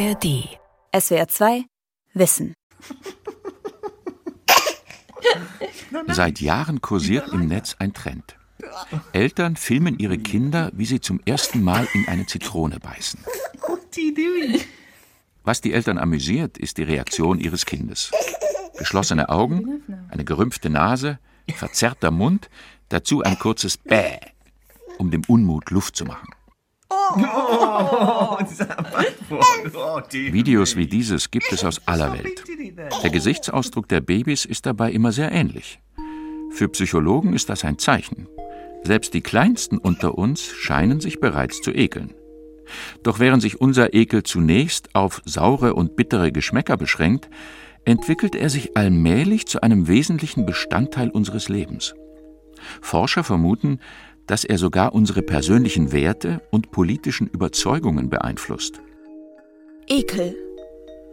ARD. SWR 2 Wissen. Seit Jahren kursiert im Netz ein Trend. Eltern filmen ihre Kinder, wie sie zum ersten Mal in eine Zitrone beißen. Was die Eltern amüsiert, ist die Reaktion ihres Kindes. Geschlossene Augen, eine gerümpfte Nase, verzerrter Mund, dazu ein kurzes Bäh, um dem Unmut Luft zu machen. Videos wie dieses gibt es aus aller Welt. Der Gesichtsausdruck der Babys ist dabei immer sehr ähnlich. Für Psychologen ist das ein Zeichen. Selbst die Kleinsten unter uns scheinen sich bereits zu ekeln. Doch während sich unser Ekel zunächst auf saure und bittere Geschmäcker beschränkt, entwickelt er sich allmählich zu einem wesentlichen Bestandteil unseres Lebens. Forscher vermuten, dass er sogar unsere persönlichen Werte und politischen Überzeugungen beeinflusst. Ekel.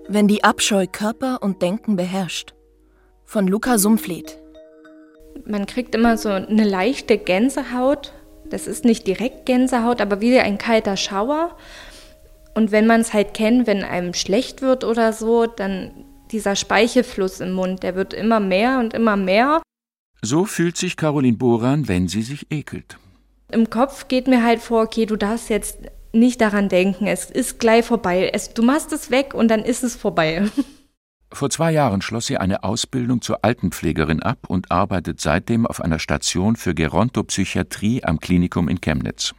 Wenn die Abscheu Körper und Denken beherrscht. Von Luca Sumpfleth. Man kriegt immer so eine leichte Gänsehaut. Das ist nicht direkt Gänsehaut, aber wie ein kalter Schauer. Und wenn man es halt kennt, wenn einem schlecht wird oder so, dann dieser Speichelfluss im Mund, der wird immer mehr und immer mehr. So fühlt sich Caroline Boran, wenn sie sich ekelt. Im Kopf geht mir halt vor, okay, du darfst jetzt nicht daran denken, es ist gleich vorbei. Es, du machst es weg und dann ist es vorbei. Vor zwei Jahren schloss sie eine Ausbildung zur Altenpflegerin ab und arbeitet seitdem auf einer Station für Gerontopsychiatrie am Klinikum in Chemnitz.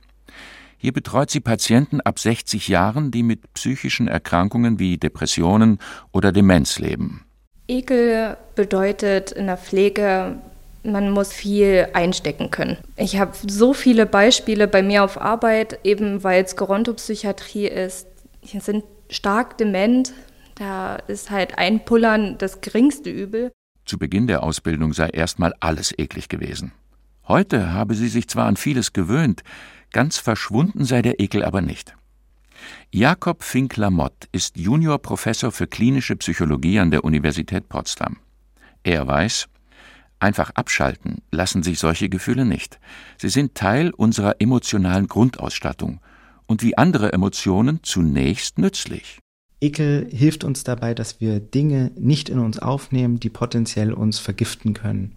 Hier betreut sie Patienten ab 60 Jahren, die mit psychischen Erkrankungen wie Depressionen oder Demenz leben. Ekel bedeutet in der Pflege, man muss viel einstecken können. Ich habe so viele Beispiele bei mir auf Arbeit, eben weil es Gerontopsychiatrie ist. Hier sind stark dement, da ist halt Einpullern das geringste Übel. Zu Beginn der Ausbildung sei erstmal alles eklig gewesen. Heute habe sie sich zwar an vieles gewöhnt, Ganz verschwunden sei der Ekel aber nicht. Jakob Fink-Lamotte ist Juniorprofessor für klinische Psychologie an der Universität Potsdam. Er weiß, einfach abschalten lassen sich solche Gefühle nicht. Sie sind Teil unserer emotionalen Grundausstattung und wie andere Emotionen zunächst nützlich. Ekel hilft uns dabei, dass wir Dinge nicht in uns aufnehmen, die potenziell uns vergiften können.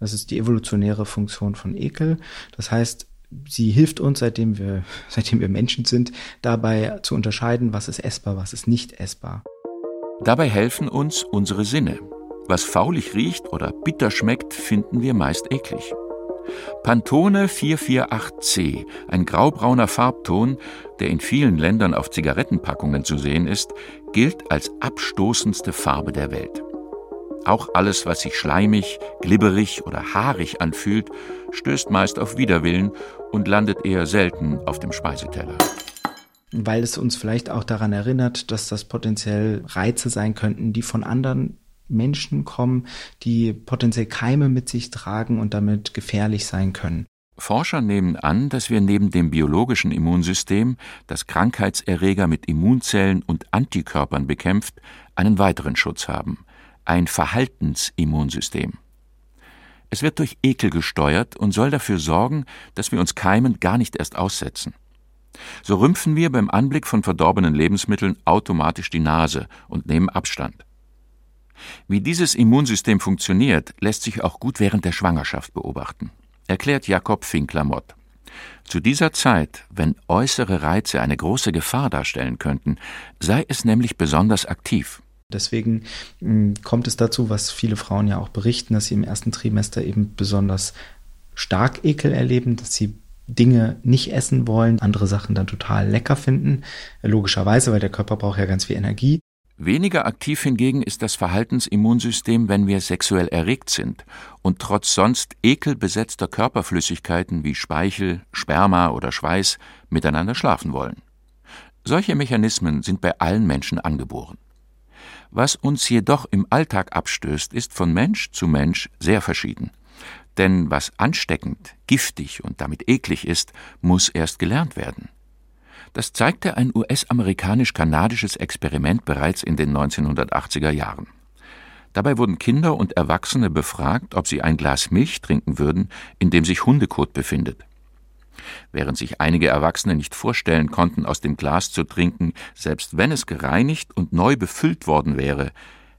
Das ist die evolutionäre Funktion von Ekel. Das heißt, sie hilft uns, seitdem wir, seitdem wir Menschen sind, dabei zu unterscheiden, was ist essbar, was ist nicht essbar. Dabei helfen uns unsere Sinne. Was faulig riecht oder bitter schmeckt, finden wir meist eklig. Pantone 448C, ein graubrauner Farbton, der in vielen Ländern auf Zigarettenpackungen zu sehen ist, gilt als abstoßendste Farbe der Welt. Auch alles, was sich schleimig, glibberig oder haarig anfühlt, stößt meist auf Widerwillen und landet eher selten auf dem Speiseteller. Weil es uns vielleicht auch daran erinnert, dass das potenziell Reize sein könnten, die von anderen Menschen kommen, die potenziell Keime mit sich tragen und damit gefährlich sein können. Forscher nehmen an, dass wir neben dem biologischen Immunsystem, das Krankheitserreger mit Immunzellen und Antikörpern bekämpft, einen weiteren Schutz haben – ein Verhaltensimmunsystem. Es wird durch Ekel gesteuert und soll dafür sorgen, dass wir uns Keimen gar nicht erst aussetzen. So rümpfen wir beim Anblick von verdorbenen Lebensmitteln automatisch die Nase und nehmen Abstand. Wie dieses Immunsystem funktioniert, lässt sich auch gut während der Schwangerschaft beobachten, erklärt Jakob Finkler-Mott. Zu dieser Zeit, wenn äußere Reize eine große Gefahr darstellen könnten, sei es nämlich besonders aktiv. Deswegen hm, kommt es dazu, was viele Frauen ja auch berichten, dass sie im ersten Trimester eben besonders stark Ekel erleben, dass sie Dinge nicht essen wollen, andere Sachen dann total lecker finden. Logischerweise, weil der Körper braucht ja ganz viel Energie. Weniger aktiv hingegen ist das Verhaltensimmunsystem, wenn wir sexuell erregt sind und trotz sonst ekelbesetzter Körperflüssigkeiten wie Speichel, Sperma oder Schweiß miteinander schlafen wollen. Solche Mechanismen sind bei allen Menschen angeboren. Was uns jedoch im Alltag abstößt, ist von Mensch zu Mensch sehr verschieden. Denn was ansteckend, giftig und damit eklig ist, muss erst gelernt werden. Das zeigte ein US-amerikanisch-kanadisches Experiment bereits in den 1980er Jahren. Dabei wurden Kinder und Erwachsene befragt, ob sie ein Glas Milch trinken würden, in dem sich Hundekot befindet. Während sich einige Erwachsene nicht vorstellen konnten, aus dem Glas zu trinken, selbst wenn es gereinigt und neu befüllt worden wäre,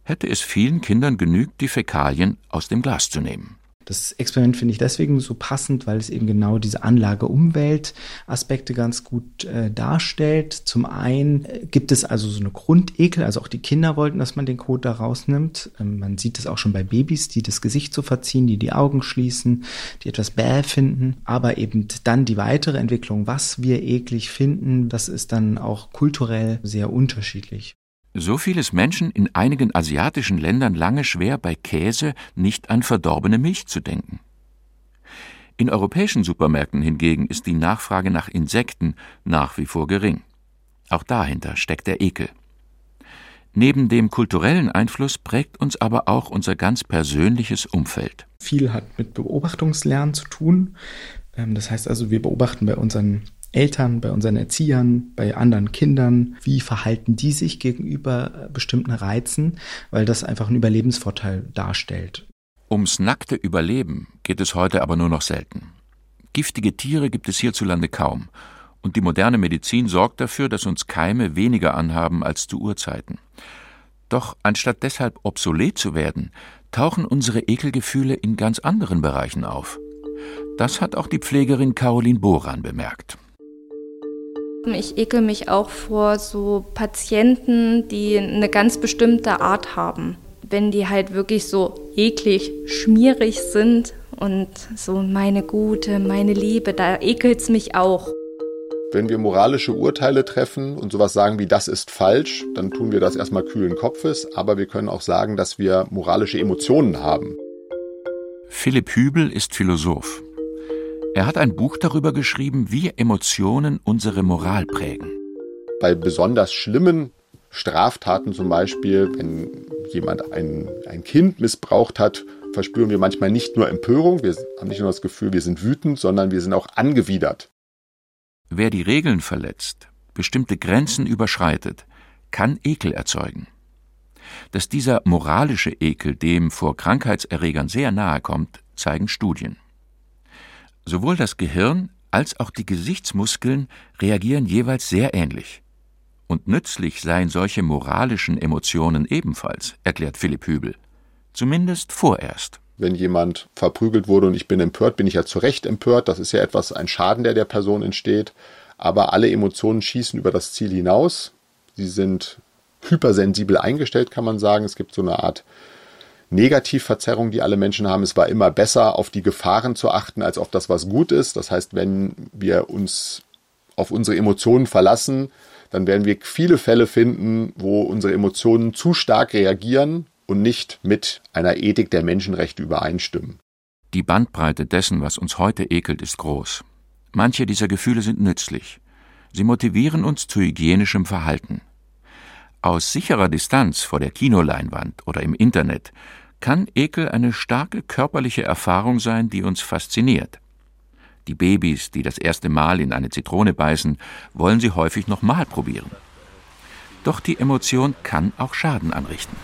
hätte es vielen Kindern genügt, die Fäkalien aus dem Glas zu nehmen. Das Experiment finde ich deswegen so passend, weil es eben genau diese Anlage-Umwelt-Aspekte ganz gut äh, darstellt. Zum einen äh, gibt es also so eine Grundekel, also auch die Kinder wollten, dass man den Kot da rausnimmt. Ähm, man sieht es auch schon bei Babys, die das Gesicht so verziehen, die die Augen schließen, die etwas bäh finden. Aber eben dann die weitere Entwicklung, was wir eklig finden, das ist dann auch kulturell sehr unterschiedlich. So fiel es Menschen in einigen asiatischen Ländern lange schwer, bei Käse nicht an verdorbene Milch zu denken. In europäischen Supermärkten hingegen ist die Nachfrage nach Insekten nach wie vor gering. Auch dahinter steckt der Ekel. Neben dem kulturellen Einfluss prägt uns aber auch unser ganz persönliches Umfeld. Viel hat mit Beobachtungslernen zu tun. Ähm, das heißt also, wir beobachten bei unseren Eltern, bei unseren Erziehern, bei anderen Kindern, wie verhalten die sich gegenüber bestimmten Reizen, weil das einfach einen Überlebensvorteil darstellt. Ums nackte Überleben geht es heute aber nur noch selten. Giftige Tiere gibt es hierzulande kaum, und die moderne Medizin sorgt dafür, dass uns Keime weniger anhaben als zu Urzeiten. Doch anstatt deshalb obsolet zu werden, tauchen unsere Ekelgefühle in ganz anderen Bereichen auf. Das hat auch die Pflegerin Caroline Boran bemerkt. Ich ekel mich auch vor so Patienten, die eine ganz bestimmte Art haben. Wenn die halt wirklich so eklig, schmierig sind und so meine Gute, meine Liebe, da ekelt es mich auch. Wenn wir moralische Urteile treffen und sowas sagen wie das ist falsch, dann tun wir das erstmal kühlen Kopfes, aber wir können auch sagen, dass wir moralische Emotionen haben. Philipp Hübel ist Philosoph. Er hat ein Buch darüber geschrieben, wie Emotionen unsere Moral prägen. Bei besonders schlimmen Straftaten zum Beispiel, wenn jemand ein, ein Kind missbraucht hat, verspüren wir manchmal nicht nur Empörung, wir haben nicht nur das Gefühl, wir sind wütend, sondern wir sind auch angewidert. Wer die Regeln verletzt, bestimmte Grenzen überschreitet, kann Ekel erzeugen. Dass dieser moralische Ekel dem vor Krankheitserregern sehr nahe kommt, zeigen Studien. Sowohl das Gehirn als auch die Gesichtsmuskeln reagieren jeweils sehr ähnlich. Und nützlich seien solche moralischen Emotionen ebenfalls, erklärt Philipp Hübel. Zumindest vorerst. Wenn jemand verprügelt wurde und ich bin empört, bin ich ja zu Recht empört. Das ist ja etwas, ein Schaden, der der Person entsteht. Aber alle Emotionen schießen über das Ziel hinaus. Sie sind hypersensibel eingestellt, kann man sagen. Es gibt so eine Art Negativverzerrung, die alle Menschen haben. Es war immer besser, auf die Gefahren zu achten, als auf das, was gut ist. Das heißt, wenn wir uns auf unsere Emotionen verlassen, dann werden wir viele Fälle finden, wo unsere Emotionen zu stark reagieren und nicht mit einer Ethik der Menschenrechte übereinstimmen. Die Bandbreite dessen, was uns heute ekelt, ist groß. Manche dieser Gefühle sind nützlich. Sie motivieren uns zu hygienischem Verhalten. Aus sicherer Distanz vor der Kinoleinwand oder im Internet kann Ekel eine starke körperliche Erfahrung sein, die uns fasziniert. Die Babys, die das erste Mal in eine Zitrone beißen, wollen sie häufig nochmal probieren. Doch die Emotion kann auch Schaden anrichten.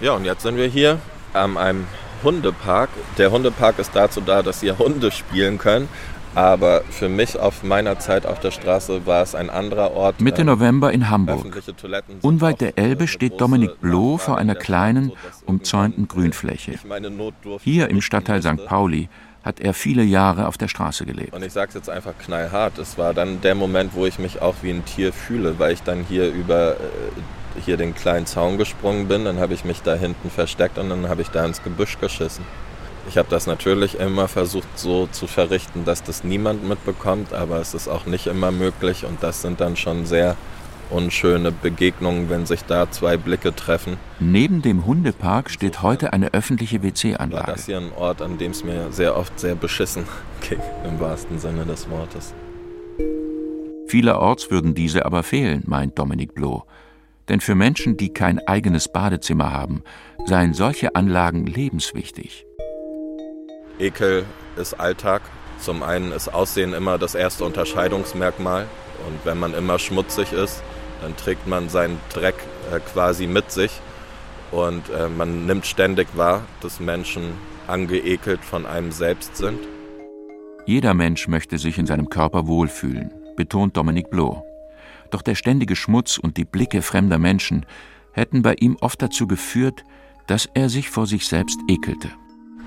Ja, und jetzt sind wir hier an einem Hundepark. Der Hundepark ist dazu da, dass hier Hunde spielen können. Aber für mich auf meiner Zeit auf der Straße war es ein anderer Ort. Mitte ähm, November in Hamburg. Unweit der Elbe steht Dominik Bloh vor einer kleinen, umzäunten Grünfläche. Hier im Stadtteil St. Pauli hat er viele Jahre auf der Straße gelebt. Und ich sage es jetzt einfach knallhart, es war dann der Moment, wo ich mich auch wie ein Tier fühle, weil ich dann hier über äh, hier den kleinen Zaun gesprungen bin, dann habe ich mich da hinten versteckt und dann habe ich da ins Gebüsch geschissen. Ich habe das natürlich immer versucht so zu verrichten, dass das niemand mitbekommt, aber es ist auch nicht immer möglich und das sind dann schon sehr unschöne Begegnungen, wenn sich da zwei Blicke treffen. Neben dem Hundepark steht heute eine öffentliche WC-Anlage. War das hier ein Ort, an dem es mir sehr oft sehr beschissen ging, im wahrsten Sinne des Wortes. Vielerorts würden diese aber fehlen, meint Dominik Bloh. Denn für Menschen, die kein eigenes Badezimmer haben, seien solche Anlagen lebenswichtig. Ekel ist Alltag. Zum einen ist Aussehen immer das erste Unterscheidungsmerkmal. Und wenn man immer schmutzig ist, dann trägt man seinen Dreck äh, quasi mit sich. Und äh, man nimmt ständig wahr, dass Menschen angeekelt von einem selbst sind. Jeder Mensch möchte sich in seinem Körper wohlfühlen, betont Dominique Blo. Doch der ständige Schmutz und die Blicke fremder Menschen hätten bei ihm oft dazu geführt, dass er sich vor sich selbst ekelte.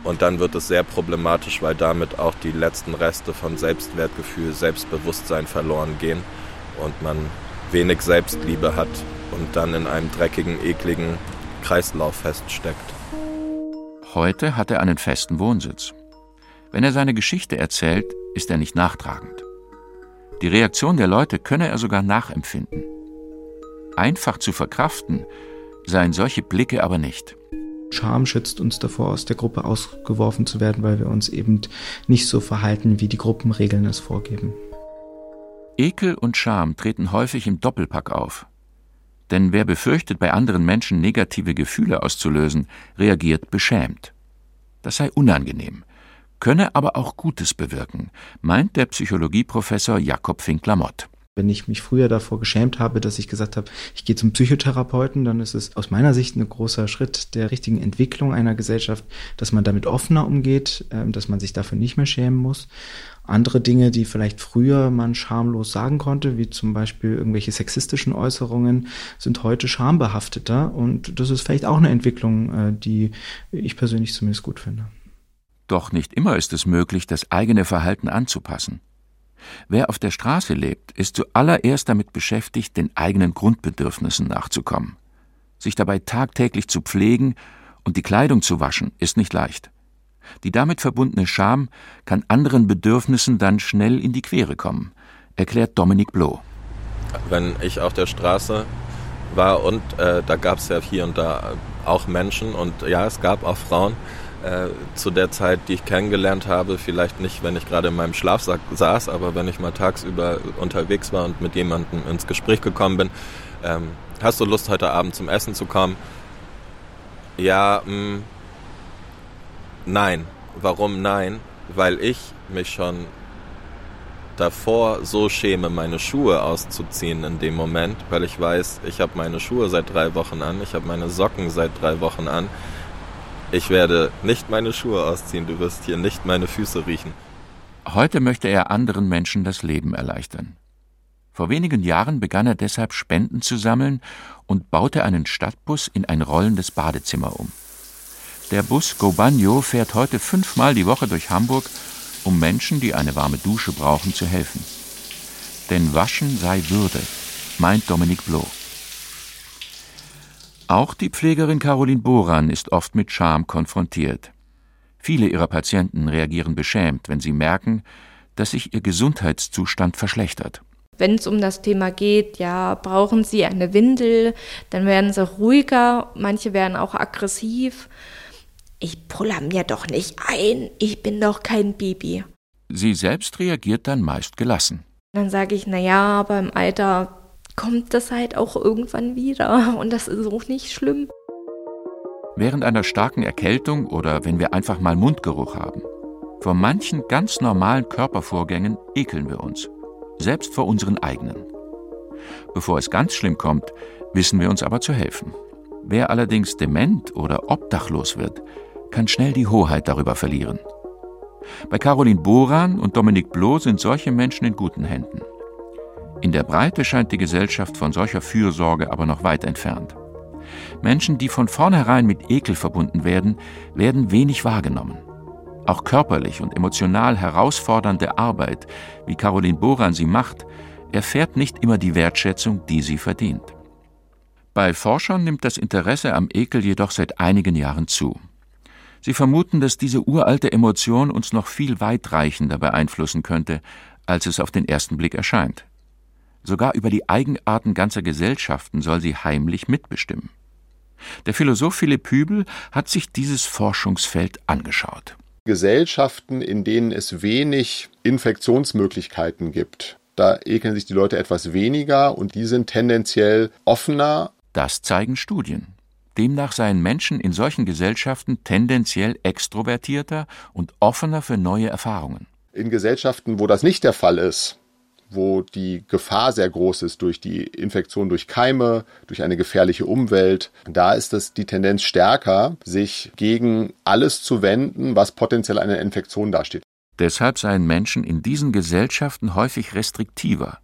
Und dann wird es sehr problematisch, weil damit auch die letzten Reste von Selbstwertgefühl, Selbstbewusstsein verloren gehen und man wenig Selbstliebe hat und dann in einem dreckigen, ekligen Kreislauf feststeckt. Heute hat er einen festen Wohnsitz. Wenn er seine Geschichte erzählt, ist er nicht nachtragend. Die Reaktion der Leute könne er sogar nachempfinden. Einfach zu verkraften seien solche Blicke aber nicht. Scham schützt uns davor, aus der Gruppe ausgeworfen zu werden, weil wir uns eben nicht so verhalten, wie die Gruppenregeln es vorgeben. Ekel und Scham treten häufig im Doppelpack auf. Denn wer befürchtet, bei anderen Menschen negative Gefühle auszulösen, reagiert beschämt. Das sei unangenehm, könne aber auch Gutes bewirken, meint der Psychologieprofessor Jakob Fink-Lamotte. Wenn ich mich früher davor geschämt habe, dass ich gesagt habe, ich gehe zum Psychotherapeuten, dann ist es aus meiner Sicht ein großer Schritt der richtigen Entwicklung einer Gesellschaft, dass man damit offener umgeht, ähm, dass man sich dafür nicht mehr schämen muss. Andere Dinge, die vielleicht früher man schamlos sagen konnte, wie zum Beispiel irgendwelche sexistischen Äußerungen, sind heute schambehafteter. Und das ist vielleicht auch eine Entwicklung, äh, die ich persönlich zumindest gut finde. Doch nicht immer ist es möglich, das eigene Verhalten anzupassen. Wer auf der Straße lebt, ist zuallererst damit beschäftigt, den eigenen Grundbedürfnissen nachzukommen. Sich dabei tagtäglich zu pflegen und die Kleidung zu waschen, ist nicht leicht. Die damit verbundene Scham kann anderen Bedürfnissen dann schnell in die Quere kommen, erklärt Dominik Bloh. Wenn ich auf der Straße war und äh, da gab es ja hier und da auch Menschen und ja, es gab auch Frauen, äh, zu der Zeit, die ich kennengelernt habe, vielleicht nicht, wenn ich gerade in meinem Schlafsack saß, aber wenn ich mal tagsüber unterwegs war und mit jemandem ins Gespräch gekommen bin, ähm, hast du Lust, heute Abend zum Essen zu kommen? Ja, mh, mm, nein. Warum nein? Weil ich mich schon davor so schäme, meine Schuhe auszuziehen in dem Moment, weil ich weiß, ich habe meine Schuhe seit drei Wochen an, ich habe meine Socken seit drei Wochen an ich werde nicht meine Schuhe ausziehen, du wirst hier nicht meine Füße riechen. Heute möchte er anderen Menschen das Leben erleichtern. Vor wenigen Jahren begann er deshalb Spenden zu sammeln und baute einen Stadtbus in ein rollendes Badezimmer um. Der Bus Go Bagno fährt heute fünfmal die Woche durch Hamburg, um Menschen, die eine warme Dusche brauchen, zu helfen. Denn Waschen sei Würde, meint Dominik Bloh. Auch die Pflegerin Caroline Boran ist oft mit Scham konfrontiert. Viele ihrer Patienten reagieren beschämt, wenn sie merken, dass sich ihr Gesundheitszustand verschlechtert. Wenn es um das Thema geht, ja, brauchen sie eine Windel, dann werden sie ruhiger, manche werden auch aggressiv. Ich puller mir doch nicht ein, ich bin doch kein Baby. Sie selbst reagiert dann meist gelassen. Dann sage ich, na ja, aber im Alter kommt das halt auch irgendwann wieder und das ist auch nicht schlimm. Während einer starken Erkältung oder wenn wir einfach mal Mundgeruch haben. Vor manchen ganz normalen Körpervorgängen ekeln wir uns, selbst vor unseren eigenen. Bevor es ganz schlimm kommt, wissen wir uns aber zu helfen. Wer allerdings dement oder obdachlos wird, kann schnell die Hoheit darüber verlieren. Bei Caroline Boran und Dominik Bloh sind solche Menschen in guten Händen. In der Breite scheint die Gesellschaft von solcher Fürsorge aber noch weit entfernt. Menschen, die von vornherein mit Ekel verbunden werden, werden wenig wahrgenommen. Auch körperlich und emotional herausfordernde Arbeit, wie Caroline Boran sie macht, erfährt nicht immer die Wertschätzung, die sie verdient. Bei Forschern nimmt das Interesse am Ekel jedoch seit einigen Jahren zu. Sie vermuten, dass diese uralte Emotion uns noch viel weitreichender beeinflussen könnte, als es auf den ersten Blick erscheint. Sogar über die Eigenarten ganzer Gesellschaften soll sie heimlich mitbestimmen. Der Philosoph Philipp Hübel hat sich dieses Forschungsfeld angeschaut. Gesellschaften, in denen es wenig Infektionsmöglichkeiten gibt, da ekeln sich die Leute etwas weniger und die sind tendenziell offener. Das zeigen Studien. Demnach seien Menschen in solchen Gesellschaften tendenziell extrovertierter und offener für neue Erfahrungen. In Gesellschaften, wo das nicht der Fall ist, wo die Gefahr sehr groß ist durch die Infektion durch Keime, durch eine gefährliche Umwelt. Da ist es die Tendenz stärker, sich gegen alles zu wenden, was potenziell eine Infektion dasteht. Deshalb seien Menschen in diesen Gesellschaften häufig restriktiver,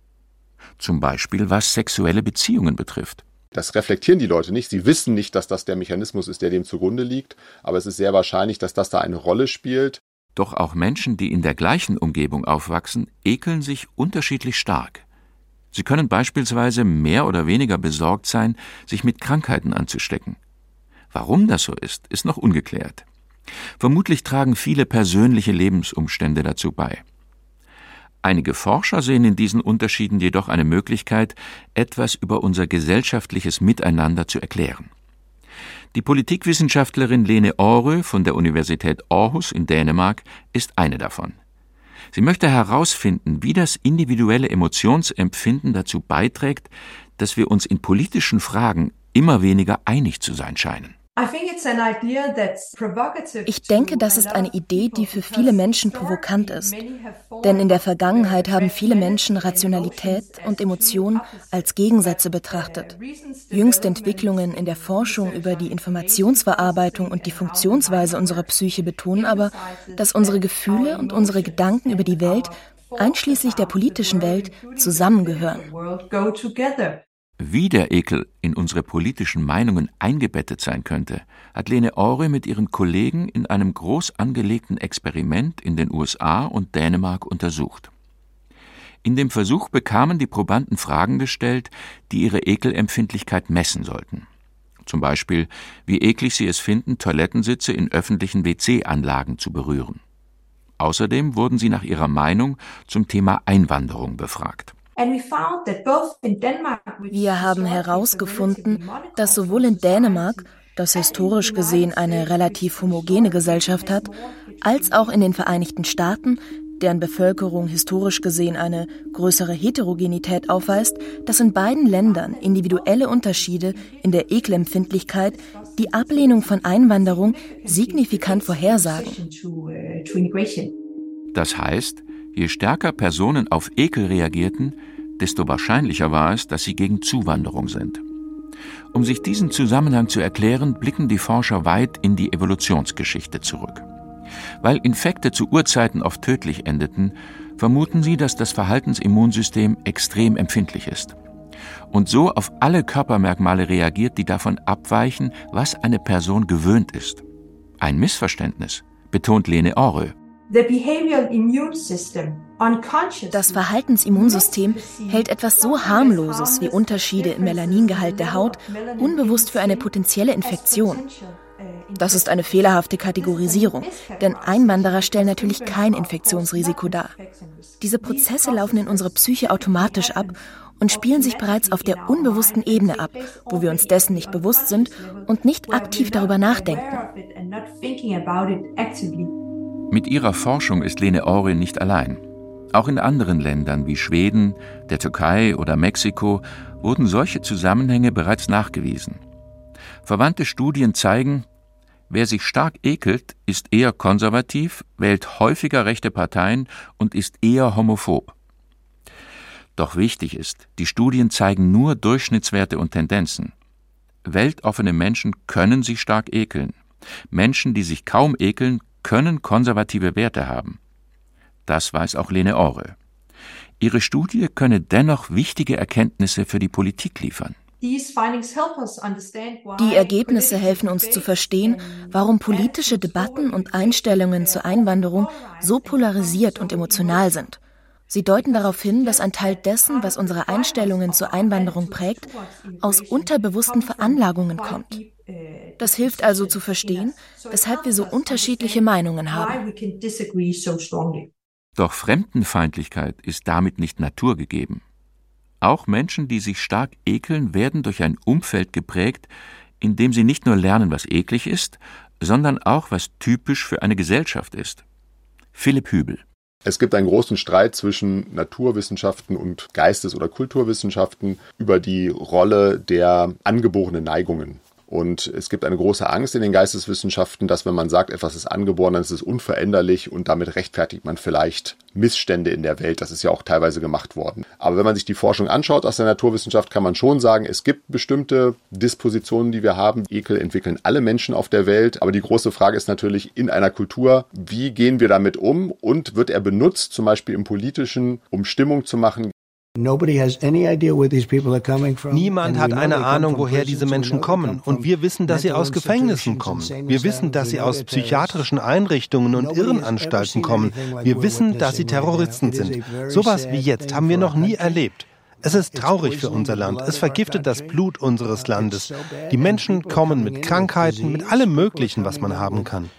zum Beispiel was sexuelle Beziehungen betrifft. Das reflektieren die Leute nicht. Sie wissen nicht, dass das der Mechanismus ist, der dem zugrunde liegt, aber es ist sehr wahrscheinlich, dass das da eine Rolle spielt. Doch auch Menschen, die in der gleichen Umgebung aufwachsen, ekeln sich unterschiedlich stark. Sie können beispielsweise mehr oder weniger besorgt sein, sich mit Krankheiten anzustecken. Warum das so ist, ist noch ungeklärt. Vermutlich tragen viele persönliche Lebensumstände dazu bei. Einige Forscher sehen in diesen Unterschieden jedoch eine Möglichkeit, etwas über unser gesellschaftliches Miteinander zu erklären. Die Politikwissenschaftlerin Lene Aarø von der Universität Aarhus in Dänemark ist eine davon. Sie möchte herausfinden, wie das individuelle Emotionsempfinden dazu beiträgt, dass wir uns in politischen Fragen immer weniger einig zu sein scheinen. Ich denke, das ist eine Idee, die für viele Menschen provokant ist. Denn in der Vergangenheit haben viele Menschen Rationalität und Emotion als Gegensätze betrachtet. Jüngste Entwicklungen in der Forschung über die Informationsverarbeitung und die Funktionsweise unserer Psyche betonen aber, dass unsere Gefühle und unsere Gedanken über die Welt, einschließlich der politischen Welt, zusammengehören. Wie der Ekel in unsere politischen Meinungen eingebettet sein könnte, hat Lene Aure mit ihren Kollegen in einem groß angelegten Experiment in den USA und Dänemark untersucht. In dem Versuch bekamen die Probanden Fragen gestellt, die ihre Ekelempfindlichkeit messen sollten. Zum Beispiel, wie eklig sie es finden, Toilettensitze in öffentlichen WC-Anlagen zu berühren. Außerdem wurden sie nach ihrer Meinung zum Thema Einwanderung befragt. Wir haben herausgefunden, dass sowohl in Dänemark, das historisch gesehen eine relativ homogene Gesellschaft hat, als auch in den Vereinigten Staaten, deren Bevölkerung historisch gesehen eine größere Heterogenität aufweist, dass in beiden Ländern individuelle Unterschiede in der Ekelempfindlichkeit die Ablehnung von Einwanderung signifikant vorhersagen. Das heißt, Je stärker Personen auf Ekel reagierten, desto wahrscheinlicher war es, dass sie gegen Zuwanderung sind. Um sich diesen Zusammenhang zu erklären, blicken die Forscher weit in die Evolutionsgeschichte zurück. Weil Infekte zu Urzeiten oft tödlich endeten, vermuten sie, dass das Verhaltensimmunsystem extrem empfindlich ist und so auf alle Körpermerkmale reagiert, die davon abweichen, was eine Person gewöhnt ist. Ein Missverständnis, betont Lene Aure. Das Verhaltensimmunsystem hält etwas so harmloses wie Unterschiede im Melaningehalt der Haut unbewusst für eine potenzielle Infektion. Das ist eine fehlerhafte Kategorisierung, denn Einwanderer stellen natürlich kein Infektionsrisiko dar. Diese Prozesse laufen in unserer Psyche automatisch ab und spielen sich bereits auf der unbewussten Ebene ab, wo wir uns dessen nicht bewusst sind und nicht aktiv darüber nachdenken. Mit ihrer Forschung ist Lene Aure nicht allein. Auch in anderen Ländern wie Schweden, der Türkei oder Mexiko wurden solche Zusammenhänge bereits nachgewiesen. Verwandte Studien zeigen, wer sich stark ekelt, ist eher konservativ, wählt häufiger rechte Parteien und ist eher homophob. Doch wichtig ist, die Studien zeigen nur Durchschnittswerte und Tendenzen. Weltoffene Menschen können sich stark ekeln. Menschen, die sich kaum ekeln, können konservative Werte haben. Das weiß auch Lene Aure. Ihre Studie könne dennoch wichtige Erkenntnisse für die Politik liefern. Die Ergebnisse helfen uns zu verstehen, warum politische Debatten und Einstellungen zur Einwanderung so polarisiert und emotional sind. Sie deuten darauf hin, dass ein Teil dessen, was unsere Einstellungen zur Einwanderung prägt, aus unterbewussten Veranlagungen kommt. Das hilft also zu verstehen, weshalb wir so unterschiedliche Meinungen haben. Doch Fremdenfeindlichkeit ist damit nicht naturgegeben. Auch Menschen, die sich stark ekeln, werden durch ein Umfeld geprägt, in dem sie nicht nur lernen, was eklig ist, sondern auch, was typisch für eine Gesellschaft ist. Philipp Hübel. Es gibt einen großen Streit zwischen Naturwissenschaften und Geistes- oder Kulturwissenschaften über die Rolle der angeborenen Neigungen. Und es gibt eine große Angst in den Geisteswissenschaften, dass wenn man sagt, etwas ist angeboren, dann ist es unveränderlich und damit rechtfertigt man vielleicht Missstände in der Welt. Das ist ja auch teilweise gemacht worden. Aber wenn man sich die Forschung anschaut aus der Naturwissenschaft, kann man schon sagen, es gibt bestimmte Dispositionen, die wir haben. Ekel entwickeln alle Menschen auf der Welt. Aber die große Frage ist natürlich in einer Kultur, wie gehen wir damit um und wird er benutzt, zum Beispiel im politischen, um Stimmung zu machen Niemand hat eine Ahnung, woher diese Menschen kommen. Und wir wissen, dass sie aus Gefängnissen kommen. Wir wissen, dass sie aus psychiatrischen Einrichtungen und Irrenanstalten kommen. Wir wissen, dass sie Terroristen sind. Sowas wie jetzt haben wir noch nie erlebt. Es ist traurig für unser Land. Es vergiftet das Blut unseres Landes. Die Menschen kommen mit Krankheiten, mit allem Möglichen, was man haben kann.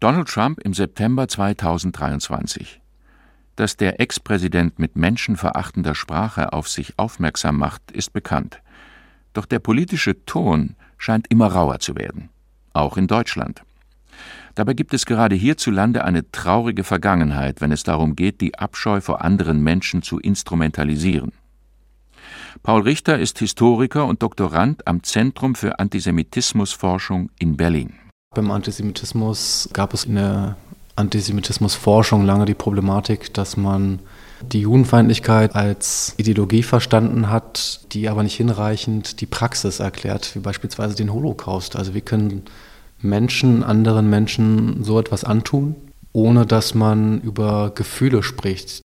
Donald Trump im September 2023. Dass der Ex-Präsident mit menschenverachtender Sprache auf sich aufmerksam macht, ist bekannt. Doch der politische Ton scheint immer rauer zu werden, auch in Deutschland. Dabei gibt es gerade hierzulande eine traurige Vergangenheit, wenn es darum geht, die Abscheu vor anderen Menschen zu instrumentalisieren. Paul Richter ist Historiker und Doktorand am Zentrum für Antisemitismusforschung in Berlin. Beim Antisemitismus gab es eine Antisemitismusforschung lange die Problematik, dass man die Judenfeindlichkeit als Ideologie verstanden hat, die aber nicht hinreichend die Praxis erklärt, wie beispielsweise den Holocaust. Also wie können Menschen anderen Menschen so etwas antun, ohne dass man über Gefühle spricht.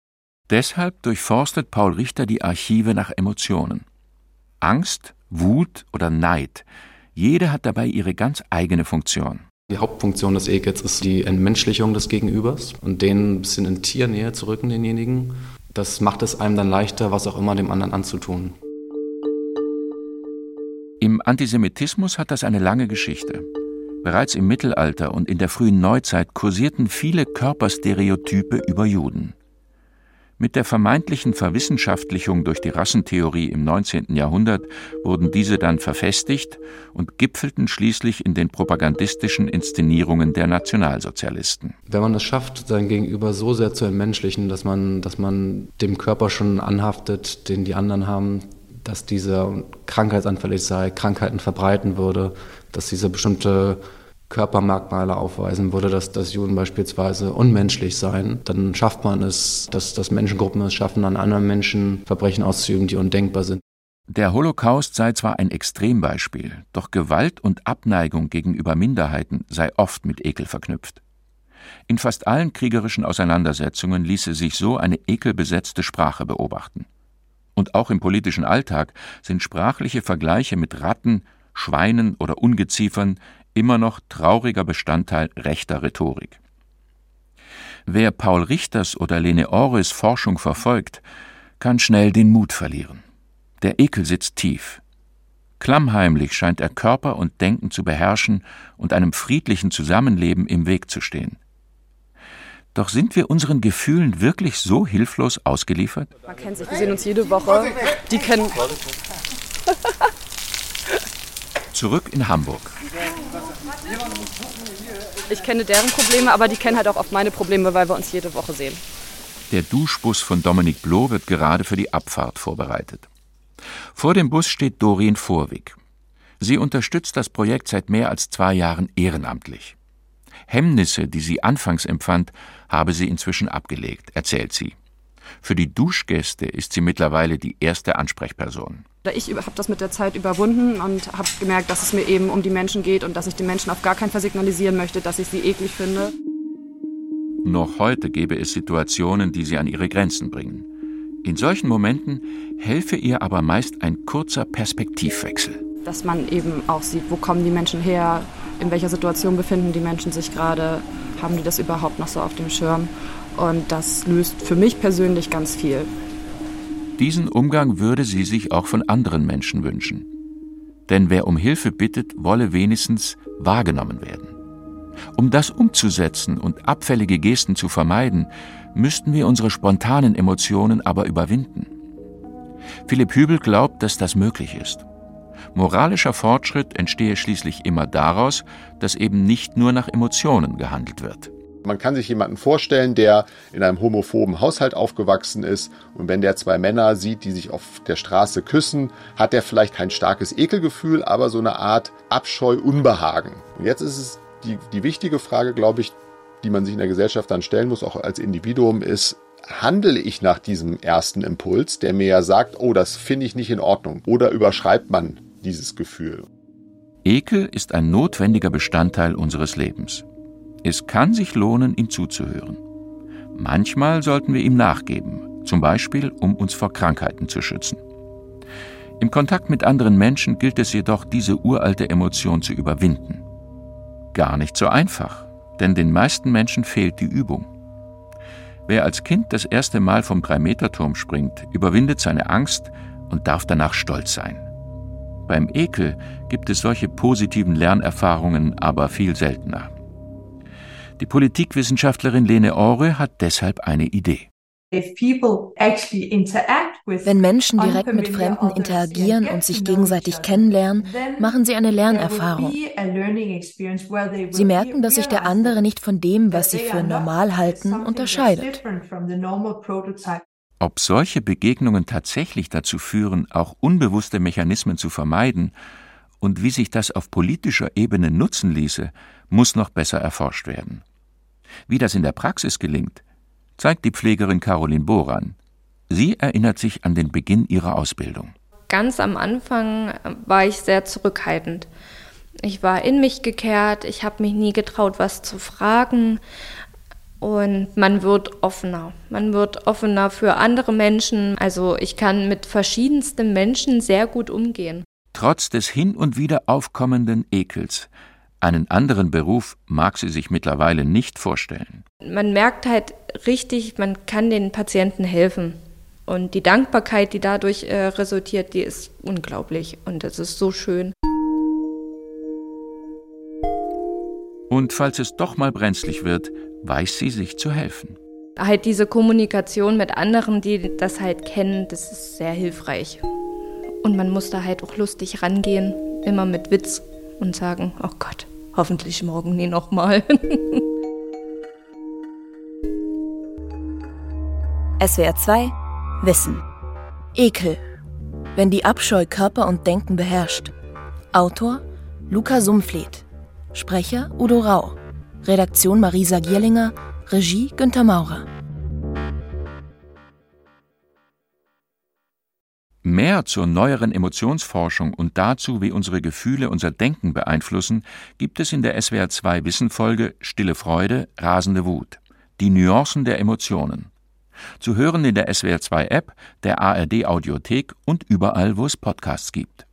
Deshalb durchforstet Paul Richter die Archive nach Emotionen. Angst, Wut oder Neid, jede hat dabei ihre ganz eigene Funktion. Die Hauptfunktion des Ekels ist die Entmenschlichung des Gegenübers und den ein bisschen in Tiernähe zu rücken, denjenigen. Das macht es einem dann leichter, was auch immer dem anderen anzutun. Im Antisemitismus hat das eine lange Geschichte. Bereits im Mittelalter und in der frühen Neuzeit kursierten viele Körperstereotype über Juden. Mit der vermeintlichen Verwissenschaftlichung durch die Rassentheorie im 19. Jahrhundert wurden diese dann verfestigt und gipfelten schließlich in den propagandistischen Inszenierungen der Nationalsozialisten. Wenn man es schafft, sein Gegenüber so sehr zu entmenschlichen, dass man, dass man dem Körper schon anhaftet, den die anderen haben, dass dieser krankheitsanfällig sei, Krankheiten verbreiten würde, dass diese bestimmte Körpermerkmale aufweisen würde, dass, dass Juden beispielsweise unmenschlich seien, dann schafft man es, dass, dass Menschengruppen es schaffen, an anderen Menschen Verbrechen auszuüben, die undenkbar sind. Der Holocaust sei zwar ein Extrembeispiel, doch Gewalt und Abneigung gegenüber Minderheiten sei oft mit Ekel verknüpft. In fast allen kriegerischen Auseinandersetzungen ließe sich so eine ekelbesetzte Sprache beobachten. Und auch im politischen Alltag sind sprachliche Vergleiche mit Ratten, Schweinen oder Ungeziefern immer noch trauriger Bestandteil rechter Rhetorik. Wer Paul Richters oder Lene Oris Forschung verfolgt, kann schnell den Mut verlieren. Der Ekel sitzt tief. Klammheimlich scheint er Körper und Denken zu beherrschen und einem friedlichen Zusammenleben im Weg zu stehen. Doch sind wir unseren Gefühlen wirklich so hilflos ausgeliefert? Man kennt sich, wir sehen uns jede Woche. Die kennen. Zurück in Hamburg. Ich kenne deren Probleme, aber die kennen halt auch oft meine Probleme, weil wir uns jede Woche sehen. Der Duschbus von Dominik Bloh wird gerade für die Abfahrt vorbereitet. Vor dem Bus steht Doreen Vorwig. Sie unterstützt das Projekt seit mehr als zwei Jahren ehrenamtlich. Hemmnisse, die sie anfangs empfand, habe sie inzwischen abgelegt, erzählt sie. Für die Duschgäste ist sie mittlerweile die erste Ansprechperson. Ich habe das mit der Zeit überwunden und habe gemerkt, dass es mir eben um die Menschen geht und dass ich den Menschen auf gar keinen Fall signalisieren möchte, dass ich sie eklig finde. Noch heute gäbe es Situationen, die sie an ihre Grenzen bringen. In solchen Momenten helfe ihr aber meist ein kurzer Perspektivwechsel. Dass man eben auch sieht, wo kommen die Menschen her, in welcher Situation befinden die Menschen sich gerade, haben die das überhaupt noch so auf dem Schirm. Und das löst für mich persönlich ganz viel. Diesen Umgang würde sie sich auch von anderen Menschen wünschen. Denn wer um Hilfe bittet, wolle wenigstens wahrgenommen werden. Um das umzusetzen und abfällige Gesten zu vermeiden, müssten wir unsere spontanen Emotionen aber überwinden. Philipp Hübel glaubt, dass das möglich ist. Moralischer Fortschritt entstehe schließlich immer daraus, dass eben nicht nur nach Emotionen gehandelt wird. Man kann sich jemanden vorstellen, der in einem homophoben Haushalt aufgewachsen ist und wenn der zwei Männer sieht, die sich auf der Straße küssen, hat er vielleicht kein starkes Ekelgefühl, aber so eine Art Abscheu, Unbehagen. Und jetzt ist es die, die wichtige Frage, glaube ich, die man sich in der Gesellschaft dann stellen muss, auch als Individuum, ist, handele ich nach diesem ersten Impuls, der mir ja sagt, oh, das finde ich nicht in Ordnung, oder überschreibt man dieses Gefühl? Ekel ist ein notwendiger Bestandteil unseres Lebens. Es kann sich lohnen, ihm zuzuhören. Manchmal sollten wir ihm nachgeben, zum Beispiel um uns vor Krankheiten zu schützen. Im Kontakt mit anderen Menschen gilt es jedoch, diese uralte Emotion zu überwinden. Gar nicht so einfach, denn den meisten Menschen fehlt die Übung. Wer als Kind das erste Mal vom Drei-Meter-Turm springt, überwindet seine Angst und darf danach stolz sein. Beim Ekel gibt es solche positiven Lernerfahrungen aber viel seltener. Die Politikwissenschaftlerin Lene Ore hat deshalb eine Idee. Wenn Menschen direkt mit Fremden interagieren und sich gegenseitig kennenlernen, machen sie eine Lernerfahrung. Sie merken, dass sich der andere nicht von dem, was sie für normal halten, unterscheidet. Ob solche Begegnungen tatsächlich dazu führen, auch unbewusste Mechanismen zu vermeiden und wie sich das auf politischer Ebene nutzen ließe, muss noch besser erforscht werden. Wie das in der Praxis gelingt, zeigt die Pflegerin Caroline Boran. Sie erinnert sich an den Beginn ihrer Ausbildung. Ganz am Anfang war ich sehr zurückhaltend. Ich war in mich gekehrt, ich habe mich nie getraut, was zu fragen. Und man wird offener. Man wird offener für andere Menschen. Also ich kann mit verschiedensten Menschen sehr gut umgehen. Trotz des hin und wieder aufkommenden Ekels einen anderen Beruf mag sie sich mittlerweile nicht vorstellen. Man merkt halt richtig, man kann den Patienten helfen. Und die Dankbarkeit, die dadurch äh, resultiert, die ist unglaublich. Und das ist so schön. Und falls es doch mal brenzlig wird, weiß sie sich zu helfen. Halt diese Kommunikation mit anderen, die das halt kennen, das ist sehr hilfreich. Und man muss da halt auch lustig rangehen, immer mit Witz und sagen, oh Gott, hoffentlich morgen nie nochmal. SWR 2 Wissen. Ekel. Wenn die Abscheu Körper und Denken beherrscht. Autor Luca Sumfleet. Sprecher Udo Rau. Redaktion Marisa Gierlinger. Regie Günter Maurer. Mehr zur neueren Emotionsforschung und dazu, wie unsere Gefühle unser Denken beeinflussen, gibt es in der SWR 2 Wissenfolge Stille Freude, rasende Wut. Die Nuancen der Emotionen. Zu hören in der SWR 2 App, der ARD Audiothek und überall, wo es Podcasts gibt.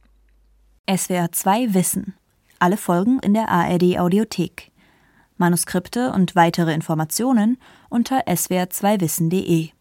SWR 2 Wissen. Alle Folgen in der ARD Audiothek. Manuskripte und weitere Informationen unter swr2wissen.de